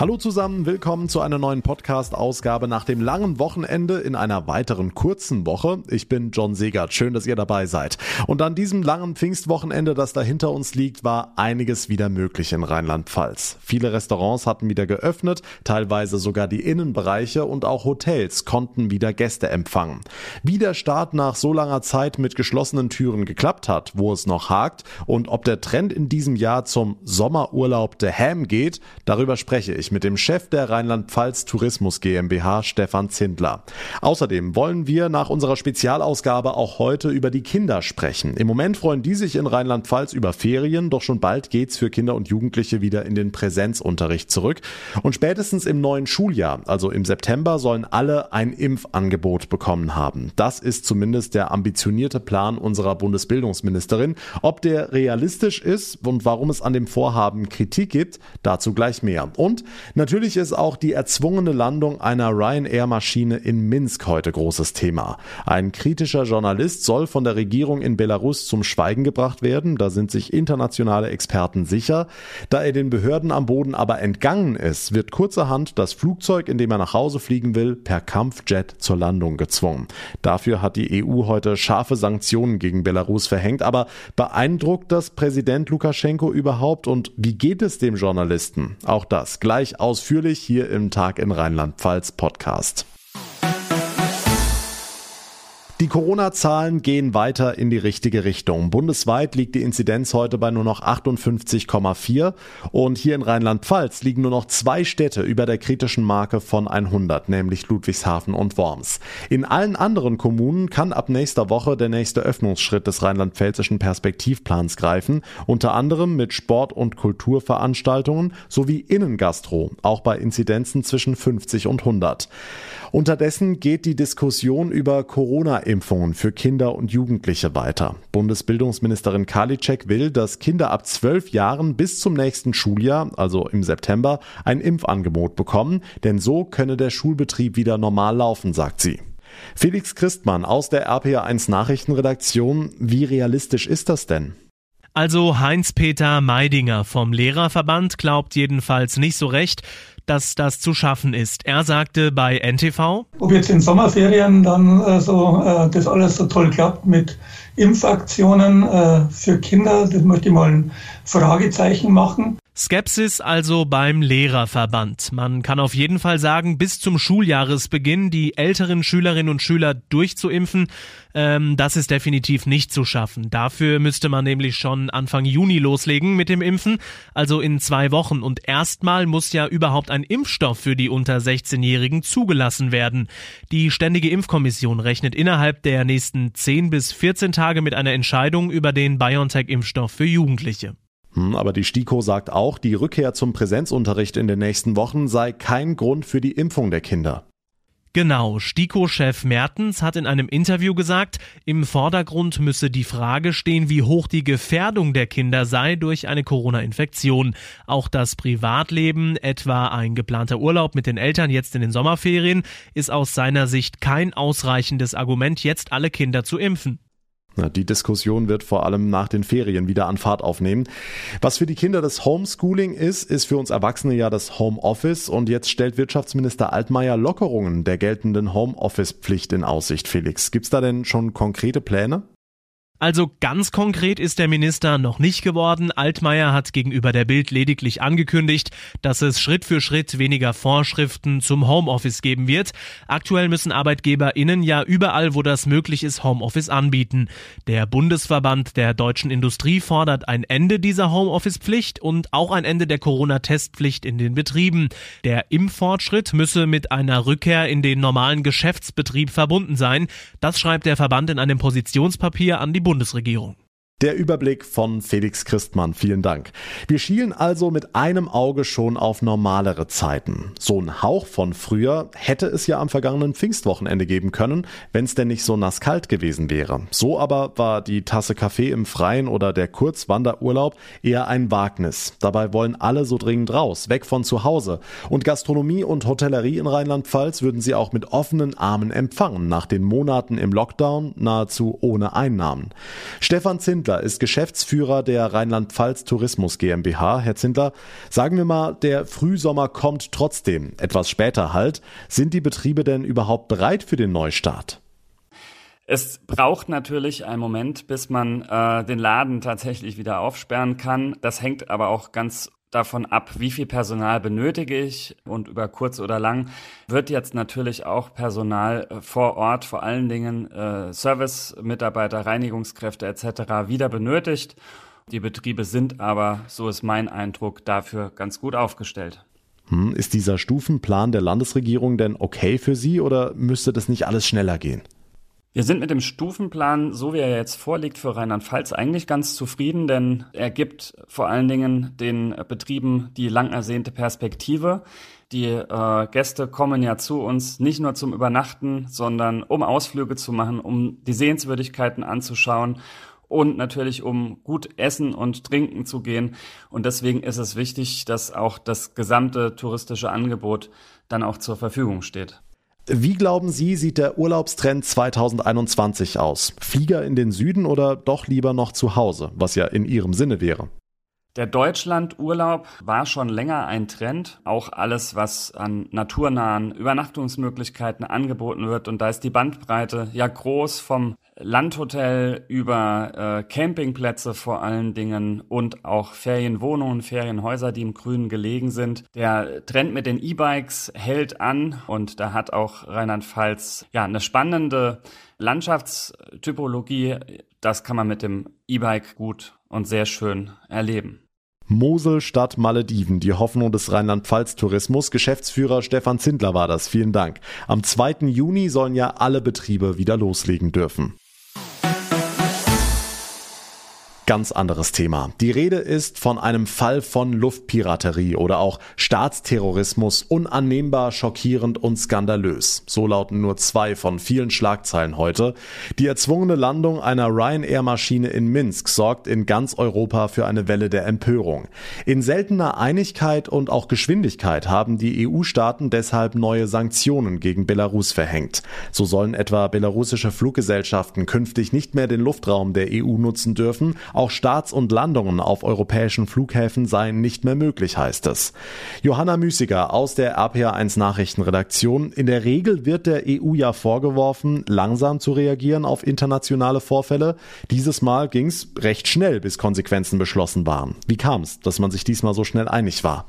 Hallo zusammen, willkommen zu einer neuen Podcast-Ausgabe nach dem langen Wochenende in einer weiteren kurzen Woche. Ich bin John Segert, schön, dass ihr dabei seid. Und an diesem langen Pfingstwochenende, das da hinter uns liegt, war einiges wieder möglich in Rheinland-Pfalz. Viele Restaurants hatten wieder geöffnet, teilweise sogar die Innenbereiche und auch Hotels konnten wieder Gäste empfangen. Wie der Start nach so langer Zeit mit geschlossenen Türen geklappt hat, wo es noch hakt und ob der Trend in diesem Jahr zum Sommerurlaub der Ham geht, darüber spreche ich mit dem Chef der Rheinland-Pfalz Tourismus GmbH, Stefan Zindler. Außerdem wollen wir nach unserer Spezialausgabe auch heute über die Kinder sprechen. Im Moment freuen die sich in Rheinland-Pfalz über Ferien, doch schon bald geht's für Kinder und Jugendliche wieder in den Präsenzunterricht zurück. Und spätestens im neuen Schuljahr, also im September, sollen alle ein Impfangebot bekommen haben. Das ist zumindest der ambitionierte Plan unserer Bundesbildungsministerin. Ob der realistisch ist und warum es an dem Vorhaben Kritik gibt, dazu gleich mehr. Und Natürlich ist auch die erzwungene Landung einer Ryanair-Maschine in Minsk heute großes Thema. Ein kritischer Journalist soll von der Regierung in Belarus zum Schweigen gebracht werden. Da sind sich internationale Experten sicher. Da er den Behörden am Boden aber entgangen ist, wird kurzerhand das Flugzeug, in dem er nach Hause fliegen will, per Kampfjet zur Landung gezwungen. Dafür hat die EU heute scharfe Sanktionen gegen Belarus verhängt. Aber beeindruckt das Präsident Lukaschenko überhaupt und wie geht es dem Journalisten? Auch das gleich gleich ausführlich hier im Tag in Rheinland-Pfalz Podcast. Die Corona-Zahlen gehen weiter in die richtige Richtung. Bundesweit liegt die Inzidenz heute bei nur noch 58,4 und hier in Rheinland-Pfalz liegen nur noch zwei Städte über der kritischen Marke von 100, nämlich Ludwigshafen und Worms. In allen anderen Kommunen kann ab nächster Woche der nächste Öffnungsschritt des rheinland-pfälzischen Perspektivplans greifen, unter anderem mit Sport- und Kulturveranstaltungen sowie Innengastro, auch bei Inzidenzen zwischen 50 und 100. Unterdessen geht die Diskussion über Corona-Impfungen für Kinder und Jugendliche weiter. Bundesbildungsministerin Karliczek will, dass Kinder ab zwölf Jahren bis zum nächsten Schuljahr, also im September, ein Impfangebot bekommen, denn so könne der Schulbetrieb wieder normal laufen, sagt sie. Felix Christmann aus der RPA1 Nachrichtenredaktion, wie realistisch ist das denn? Also Heinz-Peter Meidinger vom Lehrerverband glaubt jedenfalls nicht so recht, dass das zu schaffen ist. Er sagte bei NTV, ob jetzt in Sommerferien dann äh, so äh, das alles so toll klappt mit Impfaktionen äh, für Kinder, das möchte ich mal ein Fragezeichen machen. Skepsis also beim Lehrerverband. Man kann auf jeden Fall sagen, bis zum Schuljahresbeginn die älteren Schülerinnen und Schüler durchzuimpfen, ähm, das ist definitiv nicht zu schaffen. Dafür müsste man nämlich schon Anfang Juni loslegen mit dem Impfen, also in zwei Wochen. Und erstmal muss ja überhaupt ein Impfstoff für die unter 16-Jährigen zugelassen werden. Die Ständige Impfkommission rechnet innerhalb der nächsten 10 bis 14 Tage mit einer Entscheidung über den BioNTech-Impfstoff für Jugendliche. Hm, aber die STIKO sagt auch, die Rückkehr zum Präsenzunterricht in den nächsten Wochen sei kein Grund für die Impfung der Kinder. Genau, STIKO-Chef Mertens hat in einem Interview gesagt, im Vordergrund müsse die Frage stehen, wie hoch die Gefährdung der Kinder sei durch eine Corona-Infektion. Auch das Privatleben, etwa ein geplanter Urlaub mit den Eltern jetzt in den Sommerferien, ist aus seiner Sicht kein ausreichendes Argument, jetzt alle Kinder zu impfen. Die Diskussion wird vor allem nach den Ferien wieder an Fahrt aufnehmen. Was für die Kinder das Homeschooling ist, ist für uns Erwachsene ja das Homeoffice. Und jetzt stellt Wirtschaftsminister Altmaier Lockerungen der geltenden Homeoffice-Pflicht in Aussicht. Felix, gibt's da denn schon konkrete Pläne? Also ganz konkret ist der Minister noch nicht geworden. Altmaier hat gegenüber der Bild lediglich angekündigt, dass es Schritt für Schritt weniger Vorschriften zum Homeoffice geben wird. Aktuell müssen ArbeitgeberInnen ja überall, wo das möglich ist, Homeoffice anbieten. Der Bundesverband der deutschen Industrie fordert ein Ende dieser Homeoffice-Pflicht und auch ein Ende der Corona-Testpflicht in den Betrieben. Der Impffortschritt müsse mit einer Rückkehr in den normalen Geschäftsbetrieb verbunden sein. Das schreibt der Verband in einem Positionspapier an die Bundesregierung. Der Überblick von Felix Christmann, vielen Dank. Wir schielen also mit einem Auge schon auf normalere Zeiten. So ein Hauch von früher hätte es ja am vergangenen Pfingstwochenende geben können, wenn es denn nicht so nasskalt gewesen wäre. So aber war die Tasse Kaffee im Freien oder der Kurzwanderurlaub eher ein Wagnis. Dabei wollen alle so dringend raus, weg von zu Hause. Und Gastronomie und Hotellerie in Rheinland-Pfalz würden sie auch mit offenen Armen empfangen, nach den Monaten im Lockdown nahezu ohne Einnahmen. Stefan Zindler Zindler ist Geschäftsführer der Rheinland-Pfalz Tourismus GmbH. Herr Zindler, sagen wir mal, der Frühsommer kommt trotzdem, etwas später halt. Sind die Betriebe denn überhaupt bereit für den Neustart? Es braucht natürlich einen Moment, bis man äh, den Laden tatsächlich wieder aufsperren kann. Das hängt aber auch ganz davon ab, wie viel Personal benötige ich und über kurz oder lang wird jetzt natürlich auch Personal äh, vor Ort, vor allen Dingen äh, Service-Mitarbeiter, Reinigungskräfte etc. wieder benötigt. Die Betriebe sind aber, so ist mein Eindruck, dafür ganz gut aufgestellt. Hm, ist dieser Stufenplan der Landesregierung denn okay für Sie oder müsste das nicht alles schneller gehen? Wir sind mit dem Stufenplan, so wie er jetzt vorliegt, für Rheinland-Pfalz eigentlich ganz zufrieden, denn er gibt vor allen Dingen den Betrieben die lang ersehnte Perspektive. Die äh, Gäste kommen ja zu uns nicht nur zum Übernachten, sondern um Ausflüge zu machen, um die Sehenswürdigkeiten anzuschauen und natürlich um gut essen und trinken zu gehen. Und deswegen ist es wichtig, dass auch das gesamte touristische Angebot dann auch zur Verfügung steht. Wie glauben Sie, sieht der Urlaubstrend 2021 aus? Flieger in den Süden oder doch lieber noch zu Hause, was ja in Ihrem Sinne wäre? Der Deutschlandurlaub war schon länger ein Trend. Auch alles, was an naturnahen Übernachtungsmöglichkeiten angeboten wird. Und da ist die Bandbreite ja groß vom Landhotel über äh, Campingplätze vor allen Dingen und auch Ferienwohnungen, Ferienhäuser, die im Grünen gelegen sind. Der Trend mit den E-Bikes hält an und da hat auch Rheinland-Pfalz ja eine spannende Landschaftstypologie. Das kann man mit dem E-Bike gut und sehr schön erleben. Mosel statt Malediven, die Hoffnung des Rheinland-Pfalz-Tourismus. Geschäftsführer Stefan Zindler war das. Vielen Dank. Am 2. Juni sollen ja alle Betriebe wieder loslegen dürfen. Ganz anderes Thema. Die Rede ist von einem Fall von Luftpiraterie oder auch Staatsterrorismus, unannehmbar, schockierend und skandalös. So lauten nur zwei von vielen Schlagzeilen heute. Die erzwungene Landung einer Ryanair-Maschine in Minsk sorgt in ganz Europa für eine Welle der Empörung. In seltener Einigkeit und auch Geschwindigkeit haben die EU-Staaten deshalb neue Sanktionen gegen Belarus verhängt. So sollen etwa belarussische Fluggesellschaften künftig nicht mehr den Luftraum der EU nutzen dürfen, auch Starts und Landungen auf europäischen Flughäfen seien nicht mehr möglich, heißt es. Johanna Müßiger aus der RPA1 Nachrichtenredaktion. In der Regel wird der EU ja vorgeworfen, langsam zu reagieren auf internationale Vorfälle. Dieses Mal ging es recht schnell, bis Konsequenzen beschlossen waren. Wie kam es, dass man sich diesmal so schnell einig war?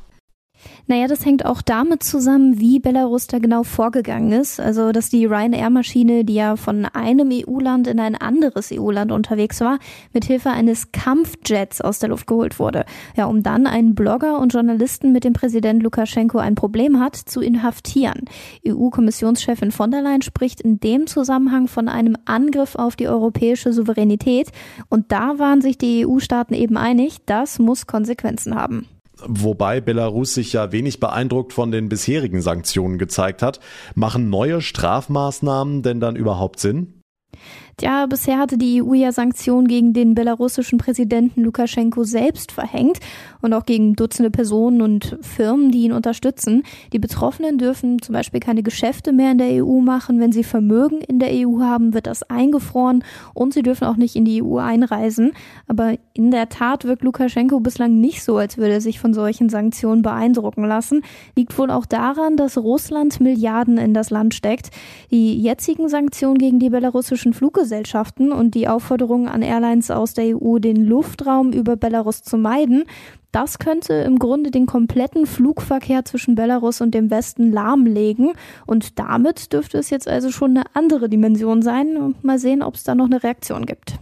Naja, das hängt auch damit zusammen, wie Belarus da genau vorgegangen ist. Also, dass die Ryanair-Maschine, die ja von einem EU-Land in ein anderes EU-Land unterwegs war, mit Hilfe eines Kampfjets aus der Luft geholt wurde. Ja, um dann einen Blogger und Journalisten mit dem Präsident Lukaschenko ein Problem hat, zu inhaftieren. EU-Kommissionschefin von der Leyen spricht in dem Zusammenhang von einem Angriff auf die europäische Souveränität. Und da waren sich die EU-Staaten eben einig, das muss Konsequenzen haben. Wobei Belarus sich ja wenig beeindruckt von den bisherigen Sanktionen gezeigt hat. Machen neue Strafmaßnahmen denn dann überhaupt Sinn? Ja, bisher hatte die EU ja Sanktionen gegen den belarussischen Präsidenten Lukaschenko selbst verhängt und auch gegen Dutzende Personen und Firmen, die ihn unterstützen. Die Betroffenen dürfen zum Beispiel keine Geschäfte mehr in der EU machen. Wenn sie Vermögen in der EU haben, wird das eingefroren und sie dürfen auch nicht in die EU einreisen. Aber in der Tat wirkt Lukaschenko bislang nicht so, als würde er sich von solchen Sanktionen beeindrucken lassen. Liegt wohl auch daran, dass Russland Milliarden in das Land steckt. Die jetzigen Sanktionen gegen die belarussischen Fluggesellschaften Fluggesellschaften und die Aufforderung an Airlines aus der EU, den Luftraum über Belarus zu meiden. Das könnte im Grunde den kompletten Flugverkehr zwischen Belarus und dem Westen lahmlegen. Und damit dürfte es jetzt also schon eine andere Dimension sein. Mal sehen, ob es da noch eine Reaktion gibt.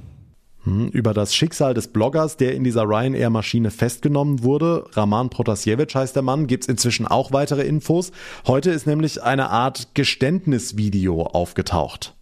Hm, über das Schicksal des Bloggers, der in dieser Ryanair-Maschine festgenommen wurde, Raman Protasevich heißt der Mann, gibt es inzwischen auch weitere Infos. Heute ist nämlich eine Art Geständnisvideo aufgetaucht.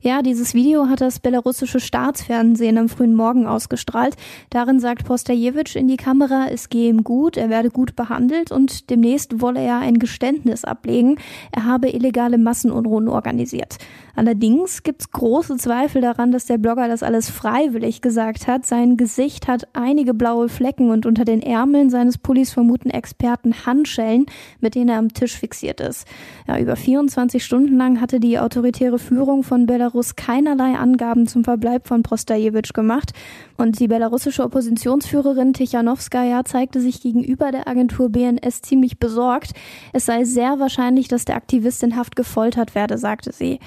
Ja, dieses Video hat das belarussische Staatsfernsehen am frühen Morgen ausgestrahlt. Darin sagt Postajewitsch in die Kamera, es gehe ihm gut, er werde gut behandelt und demnächst wolle er ein Geständnis ablegen. Er habe illegale Massenunruhen organisiert. Allerdings gibt's große Zweifel daran, dass der Blogger das alles freiwillig gesagt hat. Sein Gesicht hat einige blaue Flecken und unter den Ärmeln seines Pullis vermuten Experten Handschellen, mit denen er am Tisch fixiert ist. Ja, über 24 Stunden lang hatte die autoritäre Führung von Belarus keinerlei Angaben zum Verbleib von Prostajewitsch gemacht. Und die belarussische Oppositionsführerin Tichanowskaja zeigte sich gegenüber der Agentur BNS ziemlich besorgt. Es sei sehr wahrscheinlich, dass der Aktivist in Haft gefoltert werde, sagte sie.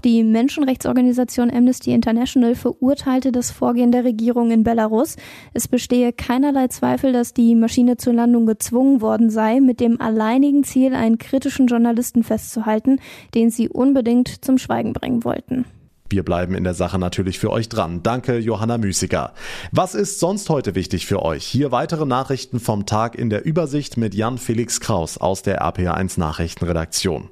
Die Menschenrechtsorganisation Amnesty International verurteilte das Vorgehen der Regierung in Belarus. Es bestehe keinerlei Zweifel, dass die Maschine zur Landung gezwungen worden sei, mit dem alleinigen Ziel, einen kritischen Journalisten festzuhalten, den sie unbedingt zum Schweigen bringen wollten. Wir bleiben in der Sache natürlich für euch dran. Danke, Johanna Müßiger. Was ist sonst heute wichtig für euch? Hier weitere Nachrichten vom Tag in der Übersicht mit Jan Felix Kraus aus der RPA1 Nachrichtenredaktion.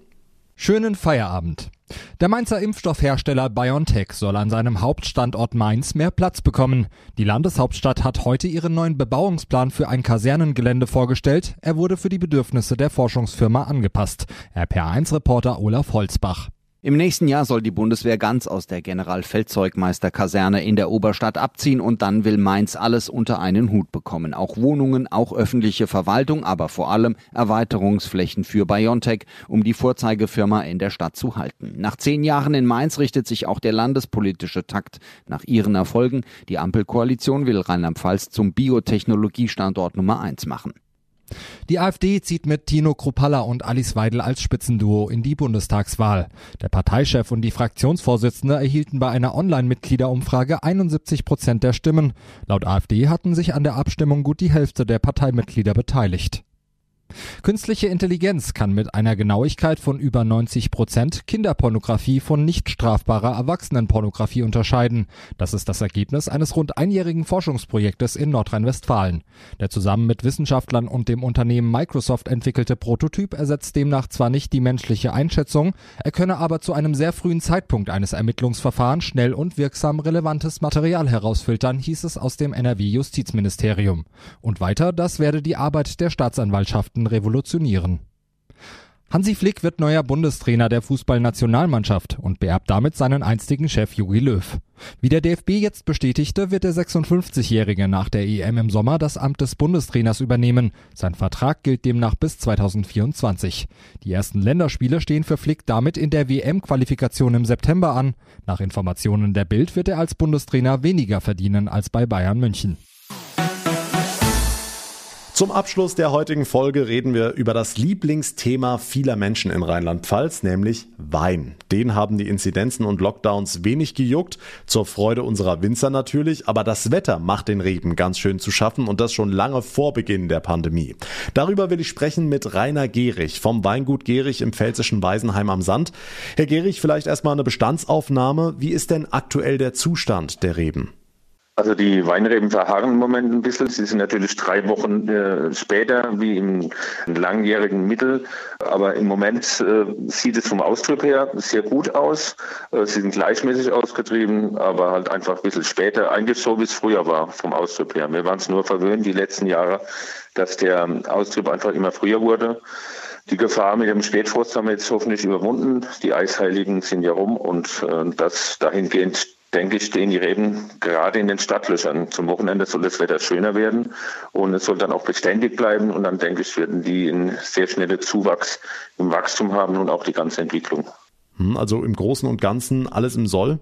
Schönen Feierabend. Der Mainzer Impfstoffhersteller BioNTech soll an seinem Hauptstandort Mainz mehr Platz bekommen. Die Landeshauptstadt hat heute ihren neuen Bebauungsplan für ein Kasernengelände vorgestellt. Er wurde für die Bedürfnisse der Forschungsfirma angepasst. RPA1-Reporter Olaf Holzbach. Im nächsten Jahr soll die Bundeswehr ganz aus der Generalfeldzeugmeisterkaserne in der Oberstadt abziehen und dann will Mainz alles unter einen Hut bekommen. Auch Wohnungen, auch öffentliche Verwaltung, aber vor allem Erweiterungsflächen für Biontech, um die Vorzeigefirma in der Stadt zu halten. Nach zehn Jahren in Mainz richtet sich auch der landespolitische Takt nach ihren Erfolgen. Die Ampelkoalition will Rheinland-Pfalz zum Biotechnologiestandort Nummer eins machen. Die AfD zieht mit Tino Kruppalla und Alice Weidel als Spitzenduo in die Bundestagswahl. Der Parteichef und die Fraktionsvorsitzende erhielten bei einer Online-Mitgliederumfrage 71 Prozent der Stimmen. Laut AfD hatten sich an der Abstimmung gut die Hälfte der Parteimitglieder beteiligt. Künstliche Intelligenz kann mit einer Genauigkeit von über 90 Prozent Kinderpornografie von nicht strafbarer Erwachsenenpornografie unterscheiden. Das ist das Ergebnis eines rund einjährigen Forschungsprojektes in Nordrhein-Westfalen. Der zusammen mit Wissenschaftlern und dem Unternehmen Microsoft entwickelte Prototyp ersetzt demnach zwar nicht die menschliche Einschätzung, er könne aber zu einem sehr frühen Zeitpunkt eines Ermittlungsverfahrens schnell und wirksam relevantes Material herausfiltern, hieß es aus dem NRW-Justizministerium. Und weiter, das werde die Arbeit der Staatsanwaltschaften Mannschaften revolutionieren. Hansi Flick wird neuer Bundestrainer der Fußballnationalmannschaft und beerbt damit seinen einstigen Chef Jogi Löw. Wie der DFB jetzt bestätigte, wird der 56-Jährige nach der EM im Sommer das Amt des Bundestrainers übernehmen. Sein Vertrag gilt demnach bis 2024. Die ersten Länderspiele stehen für Flick damit in der WM-Qualifikation im September an. Nach Informationen der Bild wird er als Bundestrainer weniger verdienen als bei Bayern München. Zum Abschluss der heutigen Folge reden wir über das Lieblingsthema vieler Menschen in Rheinland-Pfalz, nämlich Wein. Den haben die Inzidenzen und Lockdowns wenig gejuckt, zur Freude unserer Winzer natürlich, aber das Wetter macht den Reben ganz schön zu schaffen und das schon lange vor Beginn der Pandemie. Darüber will ich sprechen mit Rainer Gehrig vom Weingut Gehrig im pfälzischen Weisenheim am Sand. Herr Gehrig, vielleicht erstmal eine Bestandsaufnahme. Wie ist denn aktuell der Zustand der Reben? Also die Weinreben verharren im Moment ein bisschen. Sie sind natürlich drei Wochen äh, später wie im langjährigen Mittel. Aber im Moment äh, sieht es vom Austrieb her sehr gut aus. Äh, sie sind gleichmäßig ausgetrieben, aber halt einfach ein bisschen später. Eigentlich so, wie es früher war vom Austrieb her. Wir waren es nur verwöhnt die letzten Jahre, dass der Austrieb einfach immer früher wurde. Die Gefahr mit dem Spätfrost haben wir jetzt hoffentlich überwunden. Die Eisheiligen sind ja rum und äh, das dahingehend denke ich, stehen die Reben gerade in den Stadtlöchern. Zum Wochenende soll das Wetter schöner werden und es soll dann auch beständig bleiben. Und dann denke ich, werden die einen sehr schnellen Zuwachs im Wachstum haben und auch die ganze Entwicklung. Hm, also im Großen und Ganzen alles im Soll?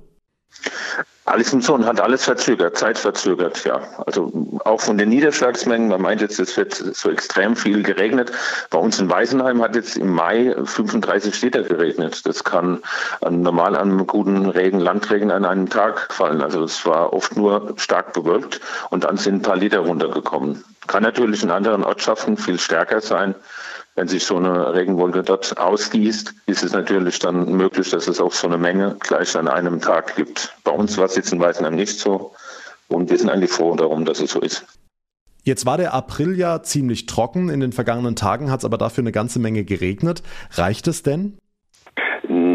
Alles im Sohn hat alles verzögert, Zeit verzögert, ja. Also auch von den Niederschlagsmengen, man meint jetzt, es wird so extrem viel geregnet. Bei uns in Weisenheim hat jetzt im Mai 35 Liter geregnet. Das kann normal an guten Regen, Landregen an einem Tag fallen. Also es war oft nur stark bewölkt und dann sind ein paar Liter runtergekommen. Kann natürlich in anderen Ortschaften viel stärker sein wenn sich so eine Regenwolke dort ausgießt, ist es natürlich dann möglich, dass es auch so eine Menge gleich an einem Tag gibt. Bei uns war es jetzt in Weißenheim nicht so und wir sind eigentlich froh darum, dass es so ist. Jetzt war der April ja ziemlich trocken. In den vergangenen Tagen hat es aber dafür eine ganze Menge geregnet. Reicht es denn?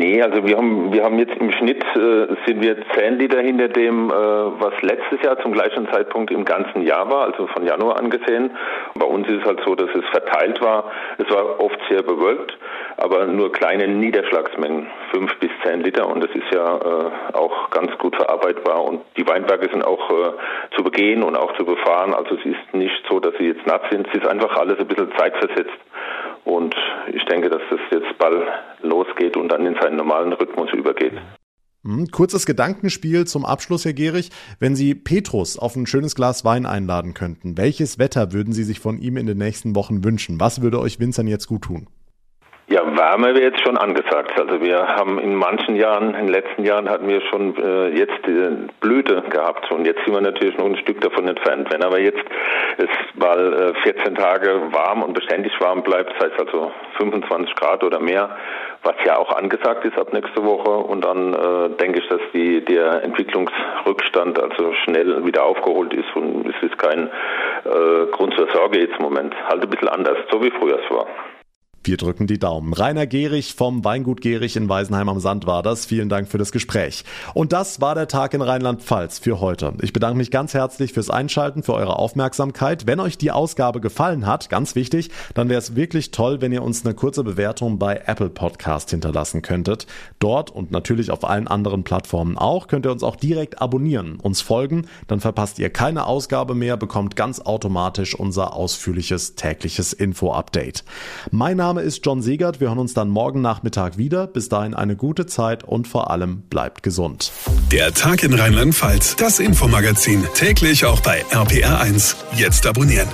Nee, also wir haben wir haben jetzt im Schnitt äh, sind wir 10 Liter hinter dem, äh, was letztes Jahr zum gleichen Zeitpunkt im ganzen Jahr war, also von Januar angesehen. Bei uns ist es halt so, dass es verteilt war. Es war oft sehr bewölkt, aber nur kleine Niederschlagsmengen, 5 bis 10 Liter und das ist ja äh, auch ganz gut verarbeitbar und die Weinberge sind auch äh, zu begehen und auch zu befahren. Also es ist nicht so, dass sie jetzt nass sind. Es ist einfach alles ein bisschen zeitversetzt. Und ich denke, dass das jetzt bald losgeht und dann in seinen normalen Rhythmus übergeht. Hm, kurzes Gedankenspiel zum Abschluss, Herr Gehrig. Wenn Sie Petrus auf ein schönes Glas Wein einladen könnten, welches Wetter würden Sie sich von ihm in den nächsten Wochen wünschen? Was würde euch Winzern jetzt gut tun? Ja, Wärme wäre jetzt schon angesagt. Also wir haben in manchen Jahren, in den letzten Jahren hatten wir schon äh, jetzt äh, Blüte gehabt und jetzt sind wir natürlich noch ein Stück davon entfernt. Wenn aber jetzt es mal äh, 14 Tage warm und beständig warm bleibt, das heißt also 25 Grad oder mehr, was ja auch angesagt ist ab nächste Woche und dann äh, denke ich, dass die, der Entwicklungsrückstand also schnell wieder aufgeholt ist und es ist kein äh, Grund zur Sorge jetzt im Moment. Halt ein bisschen anders, so wie früher es war. Wir drücken die Daumen. Rainer Gehrig vom Weingut Gehrig in Weisenheim am Sand war das. Vielen Dank für das Gespräch. Und das war der Tag in Rheinland-Pfalz für heute. Ich bedanke mich ganz herzlich fürs Einschalten, für eure Aufmerksamkeit. Wenn euch die Ausgabe gefallen hat, ganz wichtig, dann wäre es wirklich toll, wenn ihr uns eine kurze Bewertung bei Apple Podcast hinterlassen könntet. Dort und natürlich auf allen anderen Plattformen auch könnt ihr uns auch direkt abonnieren, uns folgen, dann verpasst ihr keine Ausgabe mehr, bekommt ganz automatisch unser ausführliches tägliches Info-Update. Mein Name Name ist John Segert. Wir hören uns dann morgen Nachmittag wieder. Bis dahin eine gute Zeit und vor allem bleibt gesund. Der Tag in Rheinland-Pfalz, das Infomagazin, täglich auch bei RPR1. Jetzt abonnieren.